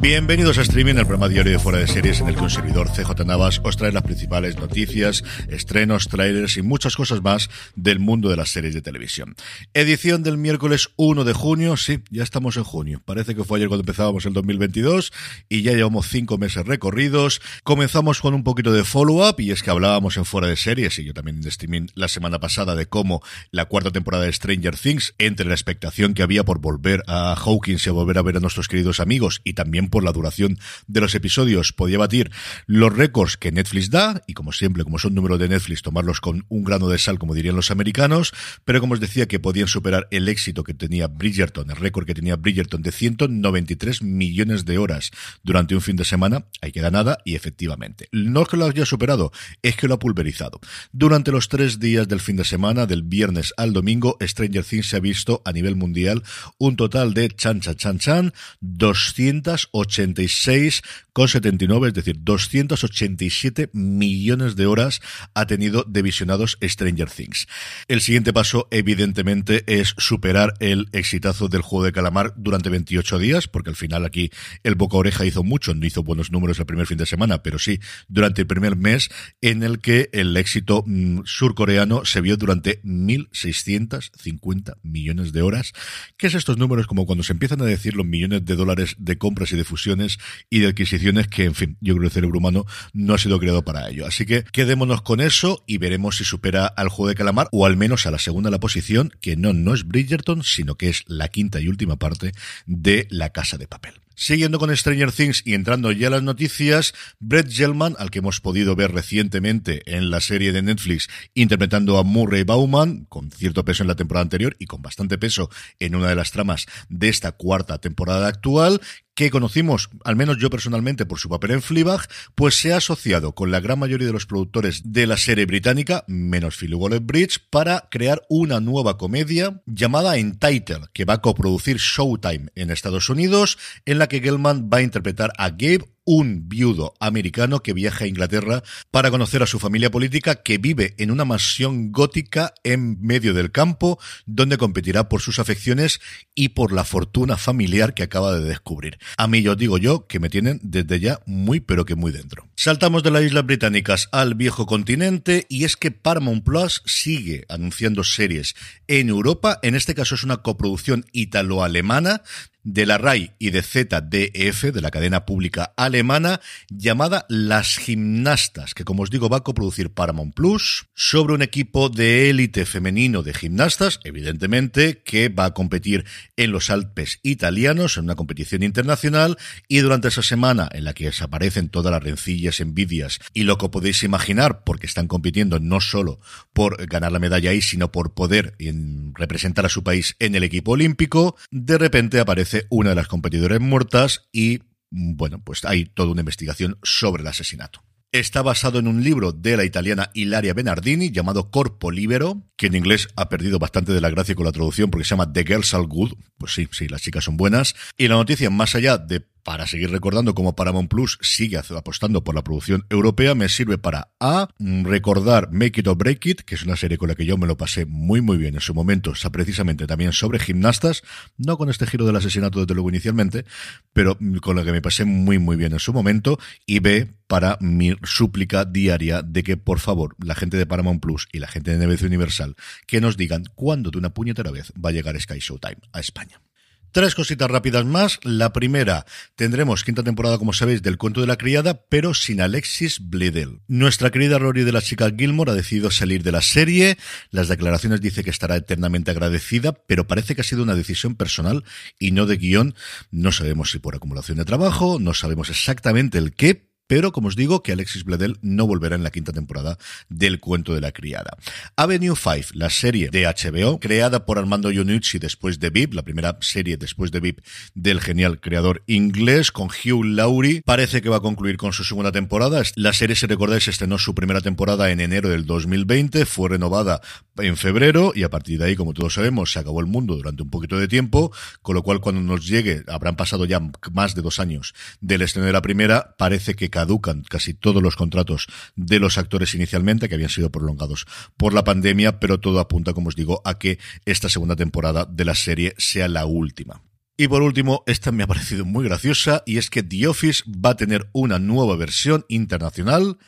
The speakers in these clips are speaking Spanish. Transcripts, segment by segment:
Bienvenidos a Streaming, el programa diario de Fuera de Series en el que un servidor CJ Navas os trae las principales noticias, estrenos, trailers y muchas cosas más del mundo de las series de televisión. Edición del miércoles 1 de junio, sí, ya estamos en junio. Parece que fue ayer cuando empezábamos el 2022 y ya llevamos cinco meses recorridos. Comenzamos con un poquito de follow-up y es que hablábamos en Fuera de Series y yo también en Streaming la semana pasada de cómo la cuarta temporada de Stranger Things, entre la expectación que había por volver a Hawkins y a volver a ver a nuestros queridos amigos y también por la duración de los episodios podía batir los récords que Netflix da y como siempre, como son números de Netflix, tomarlos con un grano de sal, como dirían los americanos, pero como os decía que podían superar el éxito que tenía Bridgerton, el récord que tenía Bridgerton de 193 millones de horas durante un fin de semana, ahí queda nada y efectivamente, no es que lo haya superado, es que lo ha pulverizado. Durante los tres días del fin de semana, del viernes al domingo, Stranger Things se ha visto a nivel mundial un total de chan chan chan chan 86 286,79, es decir, 287 millones de horas ha tenido de visionados Stranger Things. El siguiente paso, evidentemente, es superar el exitazo del juego de calamar durante 28 días, porque al final aquí el boca oreja hizo mucho, no hizo buenos números el primer fin de semana, pero sí durante el primer mes en el que el éxito mm, surcoreano se vio durante 1.650 millones de horas. ¿Qué es estos números? Como cuando se empiezan a decir los millones de dólares de compras y de fusiones y de adquisiciones que, en fin, yo creo que el cerebro humano no ha sido creado para ello. Así que quedémonos con eso y veremos si supera al juego de calamar o al menos a la segunda la posición, que no, no es Bridgerton, sino que es la quinta y última parte de La Casa de Papel. Siguiendo con Stranger Things y entrando ya a las noticias, Brett Gelman, al que hemos podido ver recientemente en la serie de Netflix interpretando a Murray Bauman, con cierto peso en la temporada anterior y con bastante peso en una de las tramas de esta cuarta temporada actual, que conocimos, al menos yo personalmente, por su papel en Fleabag, pues se ha asociado con la gran mayoría de los productores de la serie británica, menos Philip Waller-Bridge, para crear una nueva comedia llamada Entitled, que va a coproducir Showtime en Estados Unidos, en la que Gelman va a interpretar a Gabe, un viudo americano que viaja a Inglaterra para conocer a su familia política que vive en una mansión gótica en medio del campo, donde competirá por sus afecciones y por la fortuna familiar que acaba de descubrir. A mí yo digo yo que me tienen desde ya muy pero que muy dentro. Saltamos de las Islas Británicas al viejo continente y es que Paramount Plus sigue anunciando series en Europa, en este caso es una coproducción italo-alemana de la RAI y de ZDF, de la cadena pública alemana, llamada Las Gimnastas, que como os digo va a coproducir Paramount Plus, sobre un equipo de élite femenino de gimnastas, evidentemente, que va a competir en los Alpes italianos, en una competición internacional, y durante esa semana en la que desaparecen todas las rencillas, envidias y lo que podéis imaginar, porque están compitiendo no solo por ganar la medalla ahí, sino por poder representar a su país en el equipo olímpico, de repente aparece una de las competidoras muertas y, bueno, pues hay toda una investigación sobre el asesinato. Está basado en un libro de la italiana Ilaria Benardini llamado Corpo Libero, que en inglés ha perdido bastante de la gracia con la traducción porque se llama The Girls Are Good. Pues sí, sí, las chicas son buenas. Y la noticia, más allá de para seguir recordando cómo Paramount Plus sigue apostando por la producción europea, me sirve para A, recordar Make It or Break It, que es una serie con la que yo me lo pasé muy muy bien en su momento, está precisamente también sobre gimnastas, no con este giro del asesinato desde luego inicialmente, pero con la que me pasé muy muy bien en su momento, y B, para mi súplica diaria de que por favor la gente de Paramount Plus y la gente de NBC Universal que nos digan cuándo de una puñetera vez va a llegar Sky Showtime a España. Tres cositas rápidas más. La primera, tendremos quinta temporada, como sabéis, del cuento de la criada, pero sin Alexis Bledel. Nuestra querida Rory de la chica Gilmore ha decidido salir de la serie. Las declaraciones dice que estará eternamente agradecida, pero parece que ha sido una decisión personal y no de guion. No sabemos si por acumulación de trabajo, no sabemos exactamente el qué, pero como os digo que Alexis Bledel no volverá en la quinta temporada del cuento de la criada. Avenue 5, la serie de HBO, creada por Armando Iannucci después de VIP, la primera serie después de VIP del genial creador inglés, con Hugh Laurie, parece que va a concluir con su segunda temporada. La serie, si recordáis, estrenó su primera temporada en enero del 2020, fue renovada en febrero y a partir de ahí, como todos sabemos, se acabó el mundo durante un poquito de tiempo, con lo cual cuando nos llegue, habrán pasado ya más de dos años del estreno de la primera, parece que caducan casi todos los contratos de los actores inicialmente, que habían sido prolongados por la pandemia, pero todo apunta, como os digo, a que esta segunda temporada de la serie sea la última. Y por último, esta me ha parecido muy graciosa y es que The Office va a tener una nueva versión internacional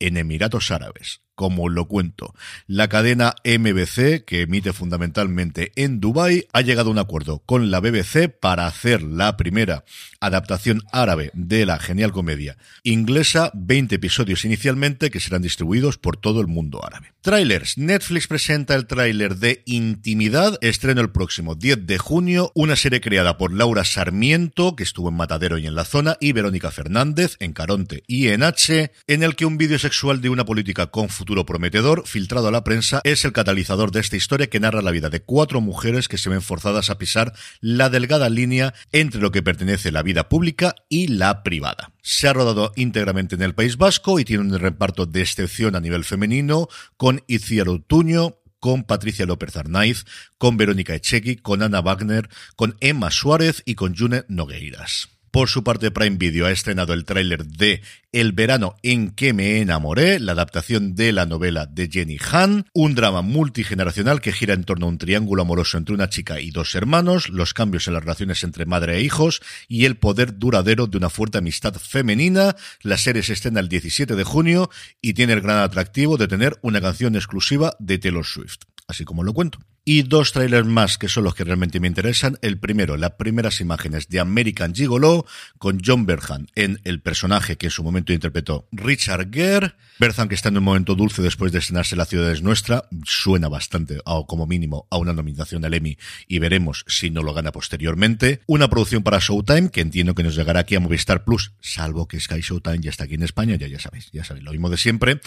en Emiratos Árabes como lo cuento. La cadena MBC, que emite fundamentalmente en Dubai, ha llegado a un acuerdo con la BBC para hacer la primera adaptación árabe de la genial comedia inglesa, 20 episodios inicialmente que serán distribuidos por todo el mundo árabe. Trailers. Netflix presenta el tráiler de Intimidad, estreno el próximo 10 de junio, una serie creada por Laura Sarmiento, que estuvo en Matadero y en La Zona, y Verónica Fernández, en Caronte y en H, en el que un vídeo sexual de una política con futuro prometedor, filtrado a la prensa, es el catalizador de esta historia que narra la vida de cuatro mujeres que se ven forzadas a pisar la delgada línea entre lo que pertenece la vida pública y la privada. Se ha rodado íntegramente en el País Vasco y tiene un reparto de excepción a nivel femenino con Itziar Otuño, con Patricia López Arnaiz, con Verónica Echegui, con Ana Wagner, con Emma Suárez y con June Nogueiras. Por su parte, Prime Video ha estrenado el tráiler de El verano en que me enamoré, la adaptación de la novela de Jenny Han, un drama multigeneracional que gira en torno a un triángulo amoroso entre una chica y dos hermanos, los cambios en las relaciones entre madre e hijos y el poder duradero de una fuerte amistad femenina. La serie se estrena el 17 de junio y tiene el gran atractivo de tener una canción exclusiva de Taylor Swift así como lo cuento. Y dos trailers más que son los que realmente me interesan. El primero, las primeras imágenes de American Gigolo, con John Berhan en el personaje que en su momento interpretó Richard Gere. Berhan que está en un momento dulce después de estrenarse La ciudad es nuestra, suena bastante, o como mínimo, a una nominación al Emmy y veremos si no lo gana posteriormente. Una producción para Showtime, que entiendo que nos llegará aquí a Movistar Plus, salvo que Sky Showtime ya está aquí en España, ya ya sabéis, ya sabéis, lo mismo de siempre.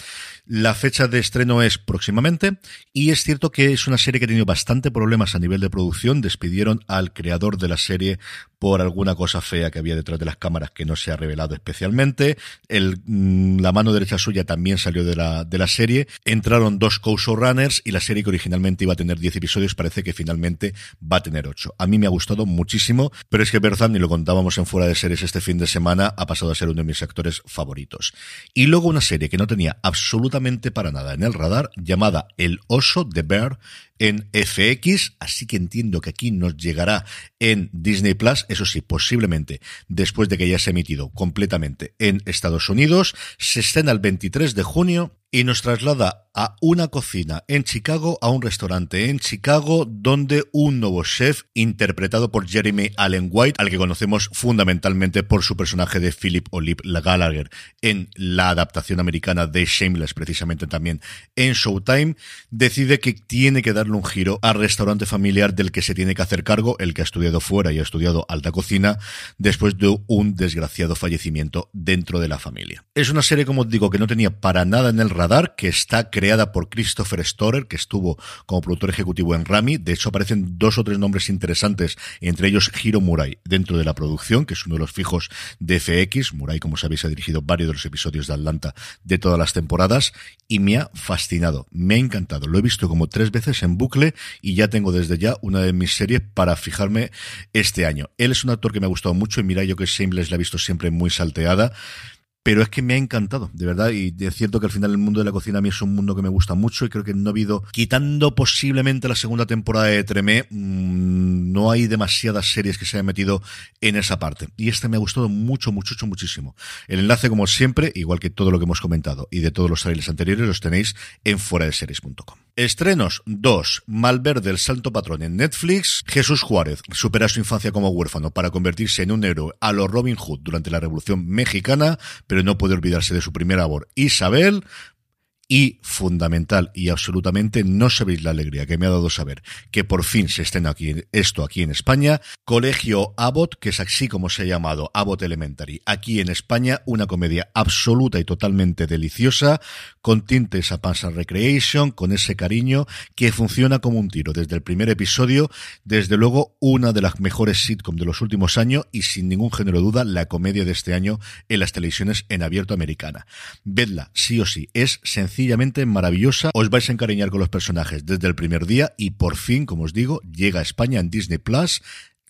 La fecha de estreno es próximamente y es cierto que es una serie que ha tenido bastante problemas a nivel de producción. Despidieron al creador de la serie por alguna cosa fea que había detrás de las cámaras que no se ha revelado especialmente. Mm, la mano derecha suya también salió de la, de la serie. Entraron dos co-showrunners y la serie que originalmente iba a tener 10 episodios parece que finalmente va a tener 8. A mí me ha gustado muchísimo, pero es que Berzan, y lo contábamos en fuera de series este fin de semana, ha pasado a ser uno de mis actores favoritos. Y luego una serie que no tenía absolutamente para nada en el radar, llamada El Oso de Bear, en FX, así que entiendo que aquí nos llegará en Disney Plus, eso sí, posiblemente después de que ya se ha emitido completamente en Estados Unidos, se estrena el 23 de junio y nos traslada a una cocina en Chicago, a un restaurante en Chicago, donde un nuevo chef, interpretado por Jeremy Allen White, al que conocemos fundamentalmente por su personaje de Philip Olive Gallagher en la adaptación americana de Shameless, precisamente también en Showtime, decide que tiene que darle un giro al restaurante familiar del que se tiene que hacer cargo, el que ha estudiado fuera y ha estudiado alta cocina, después de un desgraciado fallecimiento dentro de la familia. Es una serie, como os digo, que no tenía para nada en el que está creada por Christopher Storer, que estuvo como productor ejecutivo en Rami. De hecho, aparecen dos o tres nombres interesantes, entre ellos Hiro Murai, dentro de la producción, que es uno de los fijos de FX. Murai, como sabéis, ha dirigido varios de los episodios de Atlanta de todas las temporadas y me ha fascinado, me ha encantado. Lo he visto como tres veces en bucle y ya tengo desde ya una de mis series para fijarme este año. Él es un actor que me ha gustado mucho y mira, yo que Shameless la he visto siempre muy salteada pero es que me ha encantado, de verdad, y es cierto que al final el mundo de la cocina a mí es un mundo que me gusta mucho y creo que no ha habido, quitando posiblemente la segunda temporada de Tremé, mmm, no hay demasiadas series que se hayan metido en esa parte. Y este me ha gustado mucho, mucho, muchísimo. El enlace, como siempre, igual que todo lo que hemos comentado y de todos los trailers anteriores, los tenéis en fueradeseries.com. Estrenos 2. Malverde, el santo patrón en Netflix. Jesús Juárez supera su infancia como huérfano para convertirse en un héroe a lo Robin Hood durante la Revolución Mexicana, pero no puede olvidarse de su primera amor, Isabel, y fundamental y absolutamente no sabéis la alegría que me ha dado saber que por fin se estrena aquí esto aquí en España Colegio Abbott que es así como se ha llamado Abbott Elementary. Aquí en España una comedia absoluta y totalmente deliciosa con tintes a Panza Recreation con ese cariño que funciona como un tiro desde el primer episodio. Desde luego una de las mejores sitcom de los últimos años y sin ningún género de duda la comedia de este año en las televisiones en abierto americana. Vedla sí o sí es sencillo sencillamente maravillosa. Os vais a encariñar con los personajes desde el primer día y por fin, como os digo, llega a España en Disney Plus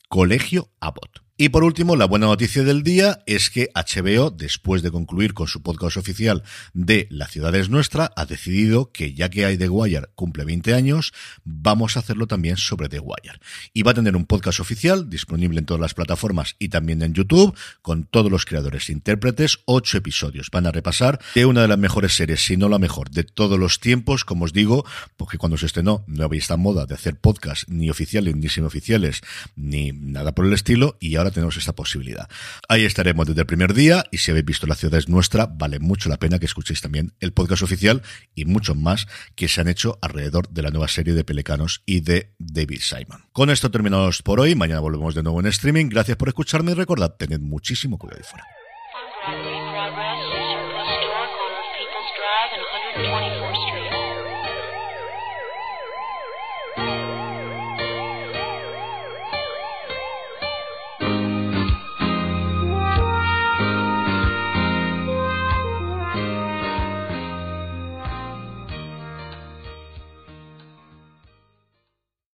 Colegio Abbott. Y por último, la buena noticia del día es que HBO, después de concluir con su podcast oficial de La ciudad es nuestra, ha decidido que ya que hay The Wire cumple 20 años, vamos a hacerlo también sobre The Wire. Y va a tener un podcast oficial disponible en todas las plataformas y también en YouTube, con todos los creadores e intérpretes, ocho episodios. Van a repasar de una de las mejores series, si no la mejor, de todos los tiempos, como os digo, porque cuando se estrenó no había esta moda de hacer podcast ni oficiales ni semioficiales, ni nada por el estilo, y tenemos esta posibilidad. Ahí estaremos desde el primer día y si habéis visto La ciudad es nuestra, vale mucho la pena que escuchéis también el podcast oficial y muchos más que se han hecho alrededor de la nueva serie de Pelecanos y de David Simon. Con esto terminamos por hoy, mañana volvemos de nuevo en streaming. Gracias por escucharme y recordad, tened muchísimo cuidado y fuera.